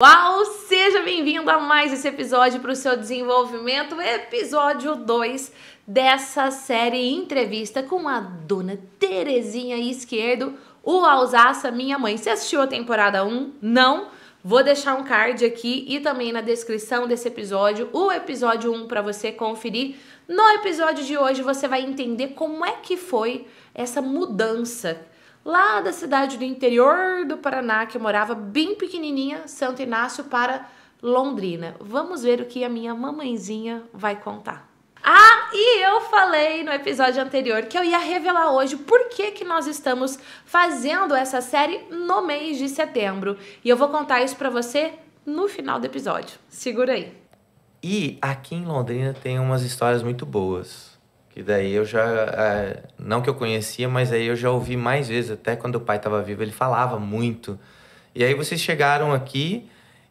Uau! Seja bem-vindo a mais esse episódio para o seu desenvolvimento, episódio 2 dessa série entrevista com a dona Terezinha Esquerdo, o Alsaça, minha mãe. Você assistiu a temporada 1? Não? Vou deixar um card aqui e também na descrição desse episódio, o episódio 1 para você conferir. No episódio de hoje você vai entender como é que foi essa mudança lá da cidade do interior do Paraná, que eu morava bem pequenininha, Santo Inácio, para Londrina. Vamos ver o que a minha mamãezinha vai contar. Ah, e eu falei no episódio anterior que eu ia revelar hoje por que, que nós estamos fazendo essa série no mês de setembro. E eu vou contar isso para você no final do episódio. Segura aí. E aqui em Londrina tem umas histórias muito boas. Que daí eu já. É, não que eu conhecia, mas aí eu já ouvi mais vezes, até quando o pai estava vivo, ele falava muito. E aí vocês chegaram aqui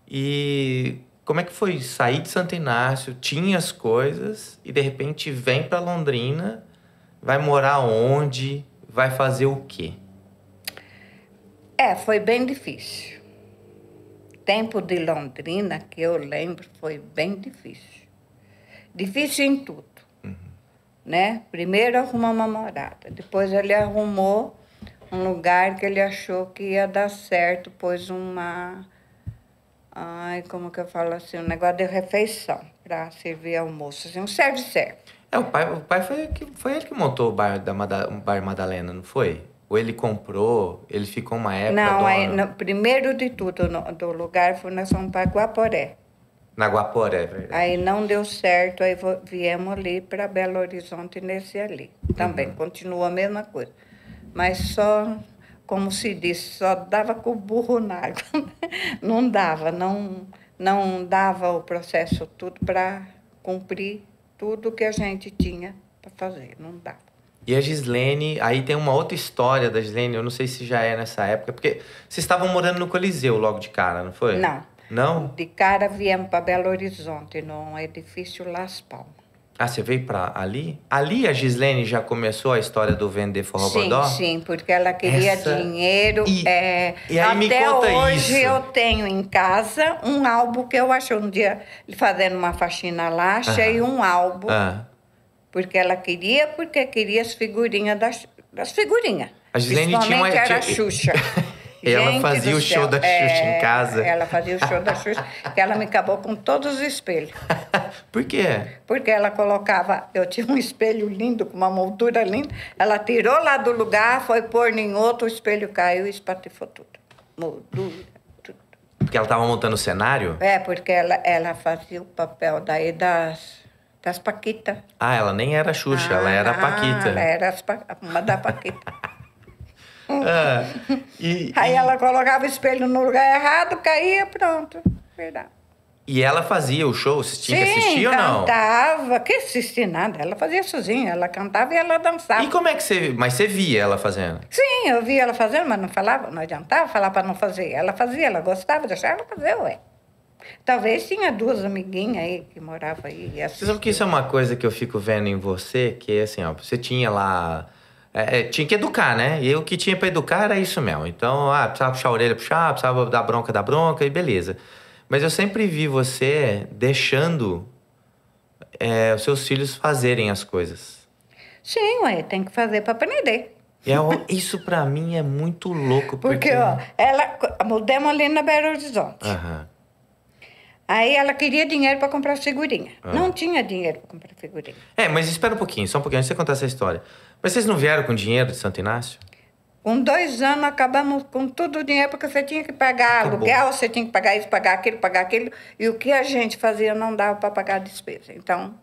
e como é que foi sair de Santo Inácio, tinha as coisas e de repente vem para Londrina, vai morar onde, vai fazer o quê? É, foi bem difícil. Tempo de Londrina, que eu lembro, foi bem difícil. Difícil em tudo né? Primeiro arrumou uma morada, depois ele arrumou um lugar que ele achou que ia dar certo, pôs uma. Ai, como que eu falo assim? Um negócio de refeição para servir almoço, assim, um serve-serve. É, o pai, o pai foi, foi ele que montou o bar, da Mada, o bar Madalena, não foi? Ou ele comprou, ele ficou uma época. Não, aí, no, primeiro de tudo no, do lugar foi na São Paulo Guaporé. Na Guaporé, é verdade. Aí não deu certo, aí viemos ali para Belo Horizonte nesse ali. Também uhum. continua a mesma coisa. Mas só, como se disse, só dava com o burro na água. não dava, não, não dava o processo tudo para cumprir tudo que a gente tinha para fazer, não dava. E a Gislene, aí tem uma outra história da Gislene, eu não sei se já é nessa época, porque vocês estavam morando no Coliseu logo de cara, não foi? Não. Não? De cara viemos para Belo Horizonte, num edifício Las Palmas. Ah, você veio para ali? Ali a Gislene já começou a história do vender forró sim? Sim, porque ela queria Essa... dinheiro. E, é, e aí me conta hoje isso. eu tenho em casa um álbum que eu achei um dia fazendo uma faxina lá, achei um álbum. Ah. Porque ela queria, porque queria as figurinhas das, das figurinhas. A Gislene tinha uma... era a Xuxa. ela fazia o show da Xuxa é, em casa. Ela fazia o show da Xuxa, que ela me acabou com todos os espelhos. Por quê? Porque ela colocava, eu tinha um espelho lindo, com uma moldura linda, ela tirou lá do lugar, foi pôr em outro, o espelho caiu e espatifou tudo. Moldura, tudo. Porque ela estava montando o cenário? É, porque ela, ela fazia o papel daí das, das Paquitas. Ah, ela nem era Xuxa, ah, ela era a Paquita. Ela era as, uma da Paquita. Ah, e, Aí e... ela colocava o espelho no lugar errado, caía, pronto. Verdade. E ela fazia o show? Você tinha Sim, que assistir ou não? cantava. Que assistir nada. Ela fazia sozinha. Ela cantava e ela dançava. E como é que você... Mas você via ela fazendo? Sim, eu via ela fazendo, mas não falava. Não adiantava falar para não fazer. Ela fazia, ela gostava, deixava ela fazer, ué. Talvez tinha duas amiguinhas aí que moravam aí. Você sabe que isso é uma coisa que eu fico vendo em você, que é assim, ó, você tinha lá é, é, tinha que educar, né? E o que tinha para educar era isso mesmo. Então, ah, precisava puxar a orelha, puxar, precisava dar bronca, dar bronca, e beleza. Mas eu sempre vi você deixando é, os seus filhos fazerem as coisas. Sim, ué, tem que fazer para aprender. É, isso para mim é muito louco. Porque, porque ó, ela mudamos ali na Belo Horizonte. Uhum. Aí ela queria dinheiro para comprar figurinha. Ah. Não tinha dinheiro para comprar figurinha. É, mas espera um pouquinho, só um pouquinho, antes de você contar essa história. Mas vocês não vieram com dinheiro de Santo Inácio? Com dois anos acabamos com todo o dinheiro, porque você tinha que pagar Acabou. aluguel, você tinha que pagar isso, pagar aquilo, pagar aquilo. E o que a gente fazia não dava para pagar a despesa. Então,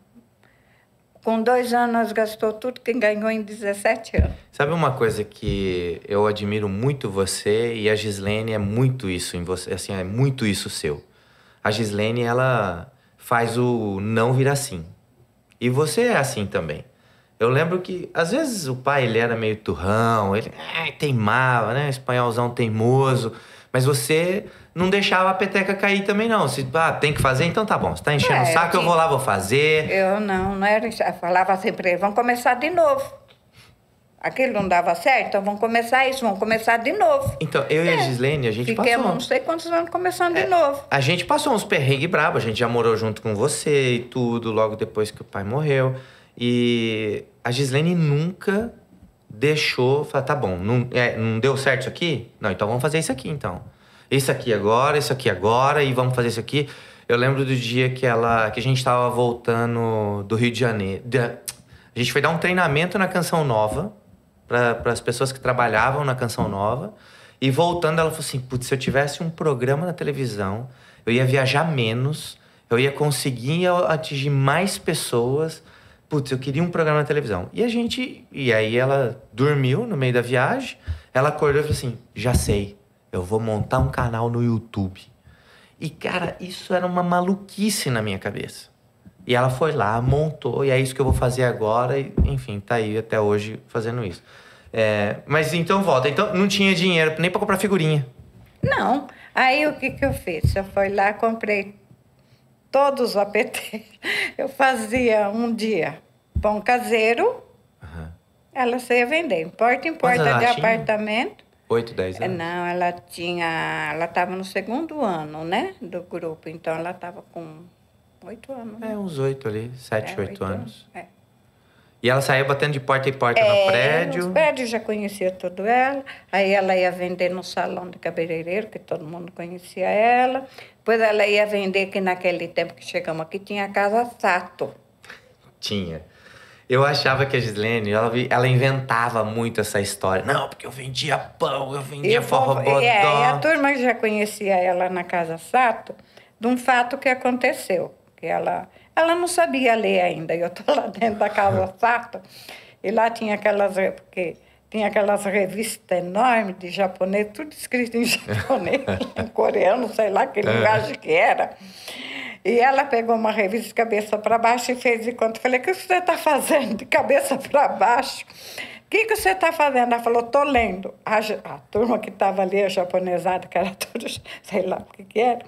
com dois anos, nós gastou tudo que ganhou em 17 anos. Sabe uma coisa que eu admiro muito você e a Gislene é muito isso em você, assim, é muito isso seu. A Gislene, ela faz o não vir assim. E você é assim também. Eu lembro que, às vezes, o pai ele era meio turrão, ele é, teimava, né? Espanholzão teimoso. Mas você não deixava a peteca cair também, não. Se ah, tem que fazer, então tá bom. Você tá enchendo é, o saco, eu vou lá, vou fazer. Eu não, não era. Eu falava sempre, vamos começar de novo. aquilo não dava certo, então vamos começar isso, vamos começar de novo. Então, eu e a Gislene, a gente Fiquemos passou. não sei quantos anos começando É. de novo. A gente passou uns perrengues bravos, a gente já morou junto com você e tudo, logo depois que o pai morreu. E a Gislene nunca deixou, falar, tá bom, não, é, não deu certo isso aqui? Não, então vamos fazer isso aqui então. Isso aqui agora, isso aqui agora e vamos fazer isso aqui. Eu lembro do dia que ela que a gente tava voltando do Rio de Janeiro. a gente foi dar um treinamento na Canção Nova para as pessoas que trabalhavam na Canção Nova. E voltando, ela falou assim: putz, se eu tivesse um programa na televisão, eu ia viajar menos, eu ia conseguir atingir mais pessoas. Putz, eu queria um programa na televisão. E a gente. E aí ela dormiu no meio da viagem, ela acordou e falou assim: já sei, eu vou montar um canal no YouTube. E, cara, isso era uma maluquice na minha cabeça. E ela foi lá, montou, e é isso que eu vou fazer agora. E, enfim, tá aí até hoje fazendo isso. É, mas então volta. Então não tinha dinheiro nem pra comprar figurinha. Não. Aí o que, que eu fiz? Eu fui lá, comprei todos os APT. Eu fazia um dia pão caseiro, Aham. ela saía vender, porta em porta de apartamento. 8, 10 É, anos. Não, ela tinha. Ela estava no segundo ano, né? Do grupo. Então ela estava com oito anos. né? É, uns 8 ali, 7, É, 8 oito anos. É. E ela saía batendo de porta em porta É, no prédio. Os prédios já conhecia tudo ela. Aí ela ia vender no salão de cabeleireiro, que todo mundo conhecia ela. Depois ela ia vender, que naquele tempo que chegamos aqui, tinha a Casa Sato. Tinha. Eu achava que a Gislene, ela, ela inventava muito essa história. Não, porque eu vendia pão, eu vendia e, é, e a turma já conhecia ela na Casa Sato de um fato que aconteceu. Ela, ela não sabia ler ainda. Eu estou lá dentro da Casa Sato e lá tinha aquelas... Porque tinha aquelas revistas enormes de japonês, tudo escrito em japonês, em coreano, sei lá que linguagem que era. E ela pegou uma revista de cabeça para baixo e fez de conta. Falei, o que você está fazendo de cabeça para baixo? O que, que você está fazendo? Ela falou, estou lendo. A, a turma que estava ali, a japonesada, que era tudo, sei lá o que, que era,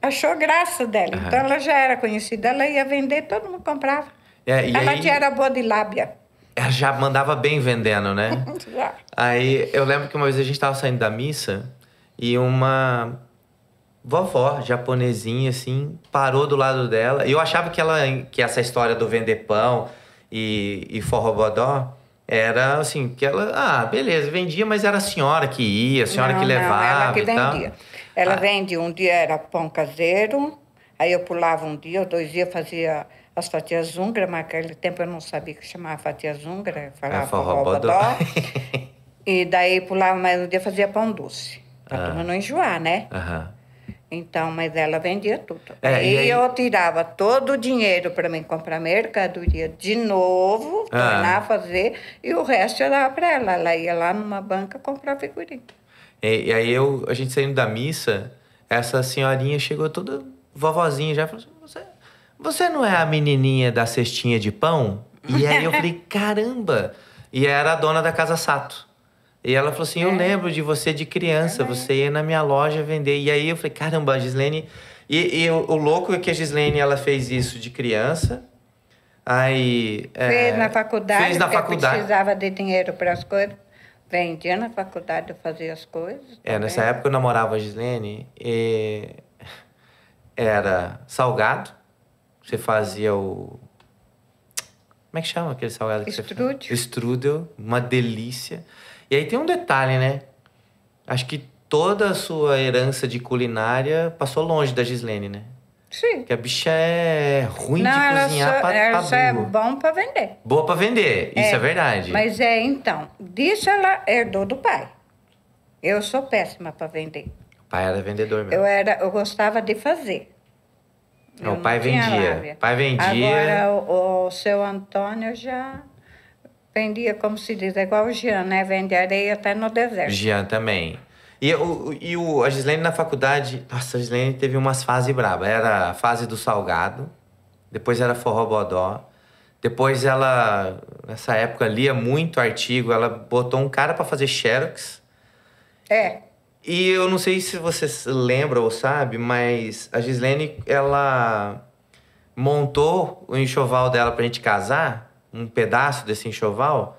achou graça dela. Então ela já era conhecida, ela ia vender, todo mundo comprava. É, ela aí- já era boa de lábia. Ela já mandava bem vendendo, né? Já. Aí eu lembro que uma vez a gente tava saindo da missa e uma vovó japonesinha, assim, parou do lado dela. E eu achava que, ela, que essa história do vender pão e, e forrobodó era assim, que ela, ah, beleza, vendia, mas era a senhora que ia, a senhora Não, que não, levava ela que vendia. Ela Ah. vendia, um dia era pão caseiro, aí eu pulava um dia, dois dias fazia as fatias zungra, mas naquele tempo eu não sabia que chamava fatia zungra, eu falava É, forró forró bodó. bodó. E daí pulava mais um dia fazia pão doce, pra Ah. turma não enjoar, né? Aham. Então, mas ela vendia tudo. É, e e aí- eu tirava todo o dinheiro para mim comprar mercadoria de novo, Ah. tornar a fazer, e o resto eu dava para ela. Ela ia lá numa banca comprar figurinha. E, e aí eu, a gente saindo da missa, essa senhorinha chegou toda vovozinha já falou assim, você, você não é a menininha da cestinha de pão? E aí eu falei, caramba! E era a dona da Casa Sato. E ela falou assim, eu lembro de você de criança, você ia na minha loja vender. E aí eu falei, caramba, a Gislene... E, e o, o louco é que a Gislene, ela fez isso de criança. Aí... é, Fez na faculdade, Fez na faculdade. precisava de dinheiro para as coisas. Vendia na faculdade, eu fazia as coisas. É, também. nessa época eu namorava a Gislene e era salgado. Você fazia o. Como é que chama aquele salgado que você Strudel. faz? Strudel, uma delícia. E aí tem um detalhe, né? Acho que toda a sua herança de culinária passou longe da Gislene, né? Sim. Porque a bicha é ruim não, de cozinhar só, pra, ela pra só é bom para vender. Boa pra vender, isso é verdade. Mas é, então, disso ela herdou do pai. Eu sou péssima para vender. O pai era vendedor mesmo. Eu, era, eu gostava de fazer. Não, o pai vendia. lábia. Pai vendia. Agora, o, o seu Antônio já vendia, como se diz, é igual o Jean, né? Vende areia até no deserto. Jean também. E, o, e o, a Gislene na faculdade, nossa, a Gislene teve umas fases bravas. Era a fase do salgado, depois era forró bodó, depois ela, nessa época, lia muito artigo, ela botou um cara pra fazer xerox. É, E eu não sei se você se lembra ou sabe, mas a Gislene, ela montou o enxoval dela pra gente casar, um pedaço desse enxoval,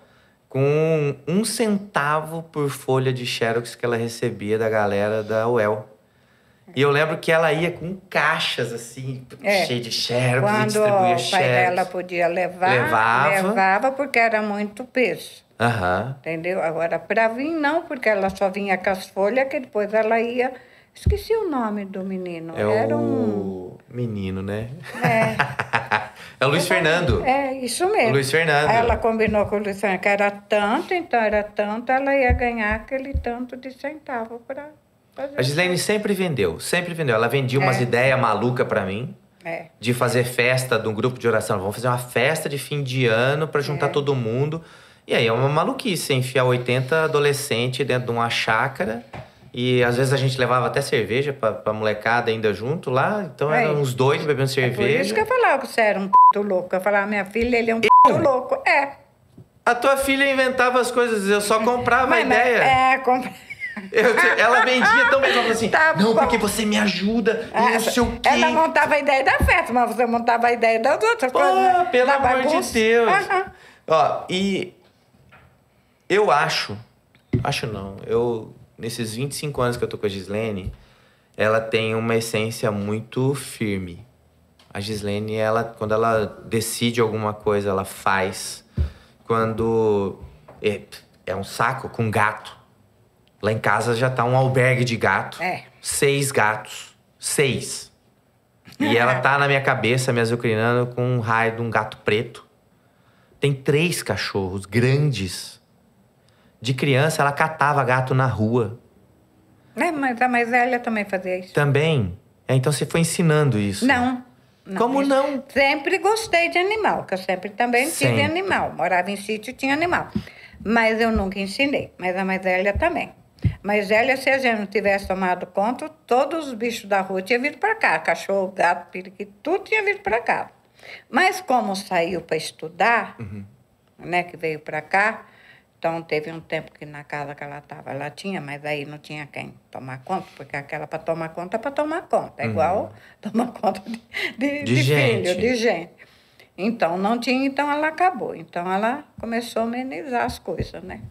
com um centavo por folha de xerox que ela recebia da galera da UEL. E eu lembro que ela ia com caixas, assim, É. de xerox, e Quando distribuía o pai xerox. dela podia levar, Levava. levava porque era muito peso. Aham. Entendeu? Agora, para vir, não, porque ela só vinha com as folhas, que depois ela ia. Esqueci o nome do menino. É Era um. menino, né? É, É o Luiz Fernando. é, isso mesmo. O Luiz Fernando. Ela combinou com o Luiz Fernando que era tanto, então era tanto, ela ia ganhar aquele tanto de centavo para fazer. A Gislene sempre vendeu, sempre vendeu. Ela vendia umas É. ideias malucas pra mim. É. de fazer festa de um grupo de oração. Vamos fazer uma festa de fim de ano para juntar É. todo mundo. E aí é uma maluquice, enfiar 80 adolescentes dentro de uma chácara. E às vezes a gente levava até cerveja pra, pra molecada ainda junto lá. Então É. eram uns doidos bebendo É por isso cerveja. que eu falava que você era um p louco. Eu falava, minha filha, ele é um p louco. É. A tua filha inventava as coisas, eu só comprava a Mas- mas- ideia. É, compra. Eu- ela vendia tão bem, ela falou assim: Tá não, bom. porque você me ajuda, e não sei o quê. Ela montava a ideia da festa, mas você montava a ideia das outras Pô, coisas. né? pelo Da amor de bagunça. Deus. Aham. Ó, e eu acho, acho não, eu, nesses 25 anos que eu tô com a Gislene, ela tem uma essência muito firme. A Gislene, ela, quando ela decide alguma coisa, ela faz. Quando é, é um saco com gato. Lá em casa já tá um albergue de gato. É. Seis gatos. Seis. E ela tá na minha cabeça, me azucrinando, com um raio de um gato preto. Tem três cachorros grandes. De criança, ela catava gato na rua. É, mas a mais velha também fazia isso. Também. É, então você foi ensinando isso. Não. não Como não? Sempre gostei de animal, que eu sempre também tive Sempre. animal. Morava em sítio, tinha animal. Mas eu nunca ensinei. Mas a mais velha também. Mais velha, se a gente não tivesse tomado conta, todos os bichos da rua tinham vindo para cá. Cachorro, gato, periquito, tudo tinha vindo para cá. Mas como saiu para estudar, Uhum. né, que veio para cá, então teve um tempo que na casa que ela estava, ela tinha, mas aí não tinha quem tomar conta, porque aquela para tomar conta é para tomar conta. É igual tomar conta de, de, Uhum. De de gente. filho, de gente. Então não tinha, então ela acabou. Então ela começou a amenizar as coisas, né?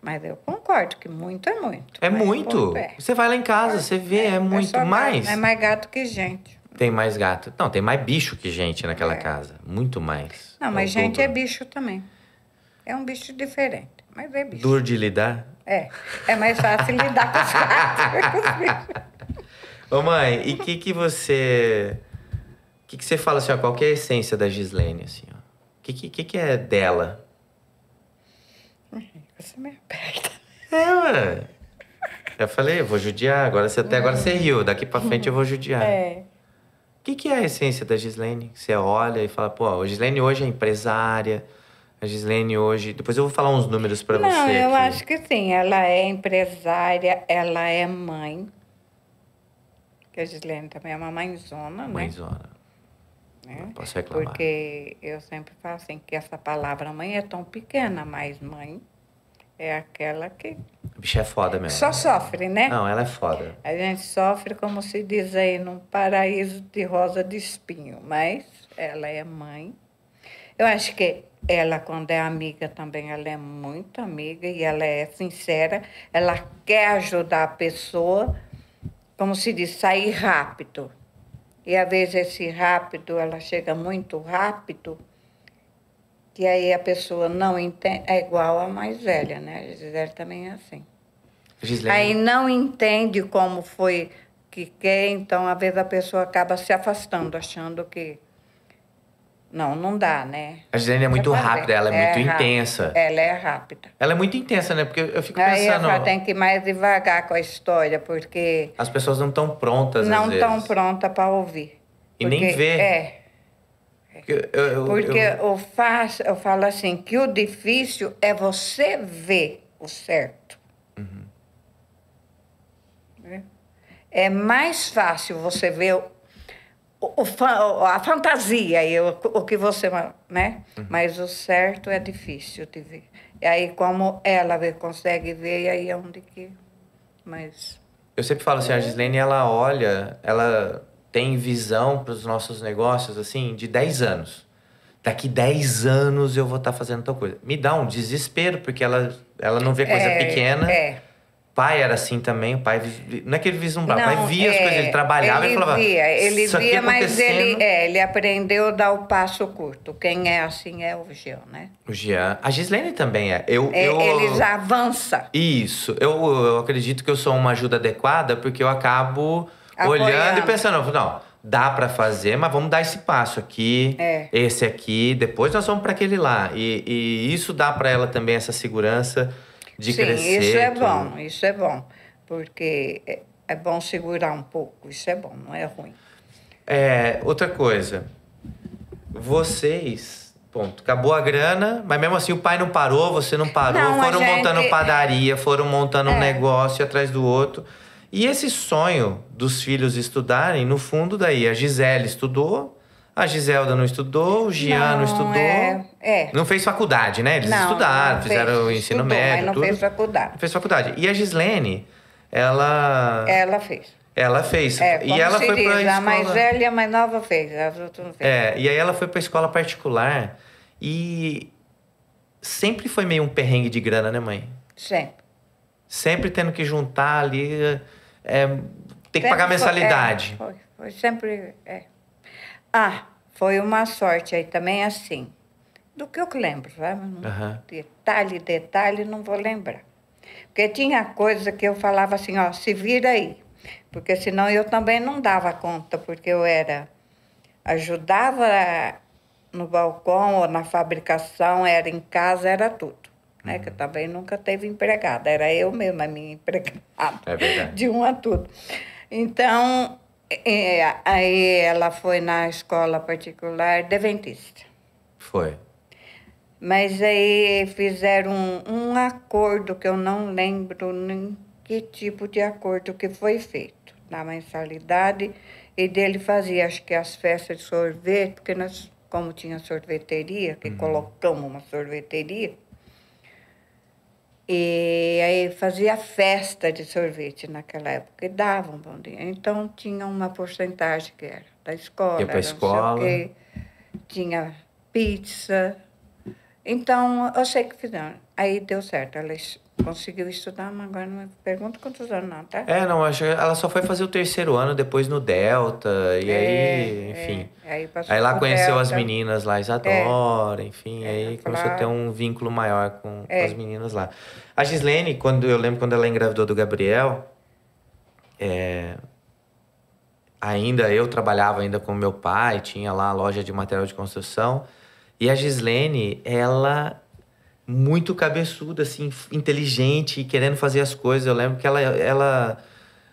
Mas eu concordo que muito é muito. É muito. é. Você vai lá em casa, você vê, é, muito só gato, mais. É mais gato que gente. Tem mais gato. Não, tem mais bicho que gente naquela É. casa. Muito mais. Não, É mas gente é bicho também. É um bicho diferente, mas é bicho. Duro de lidar. É, é mais fácil lidar com os gatos. Ô mãe, e o que que você... O que que você fala assim, ó, qual que é a essência da Gislene, assim, ó? O que, que, que é dela? Você me aperta. É, ué. Já falei, eu vou judiar. Agora você até agora você riu. Daqui pra frente eu vou judiar. É. O que, que é a essência da Gislene? Você olha e fala, pô, a Gislene hoje é empresária. A Gislene hoje. Depois eu vou falar uns números Não, você. eu aqui. acho que sim. Ela é empresária, ela é mãe. Que a Gislene também é uma mãezona, né? Mãezona. né? Não posso reclamar. Porque eu sempre falo assim, que essa palavra mãe é tão pequena, mas mãe é aquela que A bicha é foda mesmo. só sofre, né? Não, ela é foda. A gente sofre, como se diz aí, num paraíso de rosa de espinho, mas ela é mãe. Eu acho que ela, quando é amiga também, ela é muito amiga e ela é sincera. Ela quer ajudar a pessoa, como se diz, sair rápido. E às vezes esse rápido, ela chega muito rápido, que aí a pessoa não entende. É igual a mais velha, né? A Gisele também é assim. A Gislene. Aí não entende como foi que quer, então às vezes a pessoa acaba se afastando, achando que. Não, não dá, né? A Gislene é muito rápida, ela é, muito rápida. intensa. Ela é rápida. Ela é muito intensa, né? Porque eu fico Aí pensando. ela tem que ir mais devagar com a história, porque As pessoas não estão prontas, não estão prontas para ouvir. E nem Porque- vê. É, Porque eu, eu- porque eu- o fácil, eu falo assim, que o difícil é você ver o certo. Uhum. Né? É mais fácil você ver o, o a fantasia e o, o que você. Né? Uhum. Mas o certo é difícil de ver. E aí, como ela vê, consegue ver, e aí é onde que. Mas. Eu sempre falo assim, a Gislene, ela olha, ela tem visão para os nossos negócios, assim, de 10 anos. daqui 10 anos eu vou estar fazendo tal coisa. Me dá um desespero, porque ela, ela não vê coisa É, pequena. É. pai era assim também, o pai não é que ele vislumbrava, o pai Não, via as é, coisas, ele trabalhava ele e falava. Via, ele "Isso aqui via, mas ele, acontecendo". é, ele aprendeu a dar o passo curto. Quem é assim é o Gil, né? O Jean, a Gislene também é. Eu, É, eu Eles avançam. Isso, eu, eu acredito que eu sou uma ajuda adequada porque eu acabo Apoiando. olhando e pensando, não, dá pra fazer, mas vamos dar esse passo aqui, É. esse aqui, depois nós vamos pra aquele lá. E, e isso dá pra ela também essa segurança de Sim, crescer. isso é tudo. bom, isso é bom. Porque é, é bom segurar um pouco, isso é bom, não é ruim. É, outra coisa. Vocês, ponto, acabou a grana, mas mesmo assim o pai não parou, você não parou, Não, foram gente- montando padaria, foram montando um É. negócio atrás do outro. E esse sonho dos filhos estudarem, no fundo daí, a Gisele estudou, a Giselda não estudou, o Gian não, estudou. É, é. Não fez faculdade, né? Eles Não, estudaram, não fizeram fez, o ensino estudou, médio, Mas não tudo. fez faculdade. Não fez faculdade. E a Gislene, ela Ela fez. ela fez. É, e ela foi pra a escola. mais velha e a mais nova fez, as outras não fez. É, e aí ela foi pra escola particular e sempre foi meio um perrengue de grana, né, mãe? Sempre. Sempre tendo que juntar ali, é, tem que Sempre pagar foi- mensalidade. é, foi, foi sempre. é. Ah, foi uma sorte aí também assim. Do que eu lembro, sabe? Aham. Detalhe, detalhe, não vou lembrar. Porque tinha coisa que eu falava assim, ó, se vira aí. Porque senão eu também não dava conta, porque eu era. ajudava no balcão ou na fabricação, era em casa, era tudo. Né? Que eu também nunca teve empregada, era eu mesma, a minha empregada É verdade. de um a tudo. Então, é, aí ela foi na escola particular deventista. Foi. Mas aí fizeram um, um acordo que eu não lembro nem que tipo de acordo que foi feito na mensalidade e dele fazia acho que as festas de sorvete, porque nós, como tinha sorveteria, que colocamos uma sorveteria, e aí fazia festa de sorvete naquela época e davam bom dia. Então tinha uma porcentagem que era da escola, Ia o escola. quê, tinha pizza. Então eu sei que fizeram. Aí deu certo. Ela conseguiu estudar, mas agora não me pergunta quantos anos não, tá? É, não, acho que ela só foi fazer o terceiro ano depois no Delta, e aí, enfim. é. Aí, Aí lá conheceu as Delta. meninas lá, Isadora, enfim, É, aí começou a claro. ter um vínculo maior com, com É. as meninas lá. A Gislene, quando eu lembro quando ela engravidou do Gabriel, é, ainda eu trabalhava ainda com meu pai, tinha lá a loja de material de construção, e a Gislene, ela muito cabeçuda, assim, inteligente, querendo fazer as coisas. Eu lembro que ela, ela,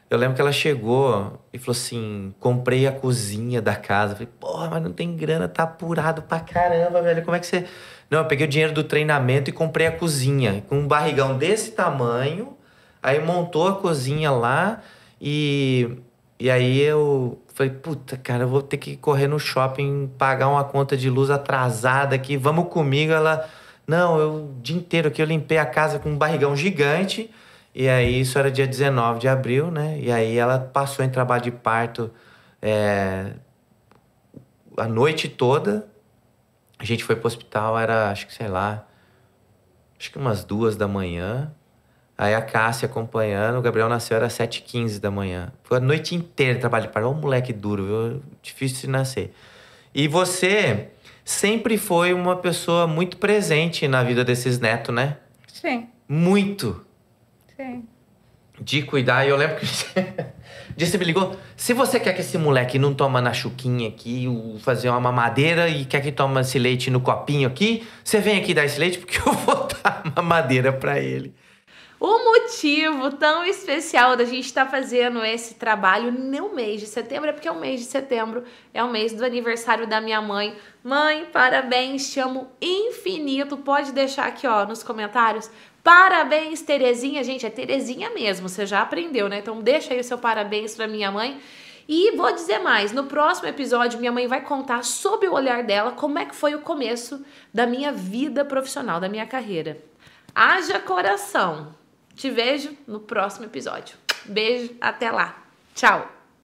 eu lembro que ela chegou e falou assim: comprei a cozinha da casa. Eu falei, porra, mas não tem grana, tá apurado pra caramba, velho. Como é que você. Não, eu peguei o dinheiro do treinamento e comprei a cozinha, com um barrigão desse tamanho. Aí montou a cozinha lá e. E aí eu falei, puta, cara, eu vou ter que correr no shopping, pagar uma conta de luz atrasada aqui, vamos comigo. Ela, não, eu o dia inteiro aqui eu limpei a casa com um barrigão gigante. E aí isso era dia 19 de abril, né? E aí ela passou em trabalho de parto é, a noite toda. A gente foi pro hospital, era, acho que sei lá, acho que umas duas da manhã. Aí a Cássia acompanhando, o Gabriel nasceu, era 7h15 da manhã. Foi a noite inteira trabalho de parto. Um moleque duro, viu? Difícil de nascer. E você sempre foi uma pessoa muito presente na vida desses netos, né? Sim, Muito. sim. De cuidar. E eu lembro que você me ligou. Se você quer que esse moleque não toma na chuquinha aqui, fazer uma mamadeira e quer que toma esse leite no copinho aqui, você vem aqui dar esse leite porque eu vou dar mamadeira pra ele. O motivo tão especial da gente estar fazendo esse trabalho no mês de setembro é porque o mês de setembro é o mês do aniversário da minha mãe. Mãe, parabéns, te amo infinito. Pode deixar aqui, ó, nos comentários. Parabéns, Terezinha. Gente, é Terezinha mesmo, você já aprendeu, né? Então deixa aí o seu parabéns pra minha mãe. E vou dizer mais, no próximo episódio minha mãe vai contar sob o olhar dela como é que foi o começo da minha vida profissional, da minha carreira. Haja coração. Te vejo no próximo episódio. Beijo, até lá. Tchau.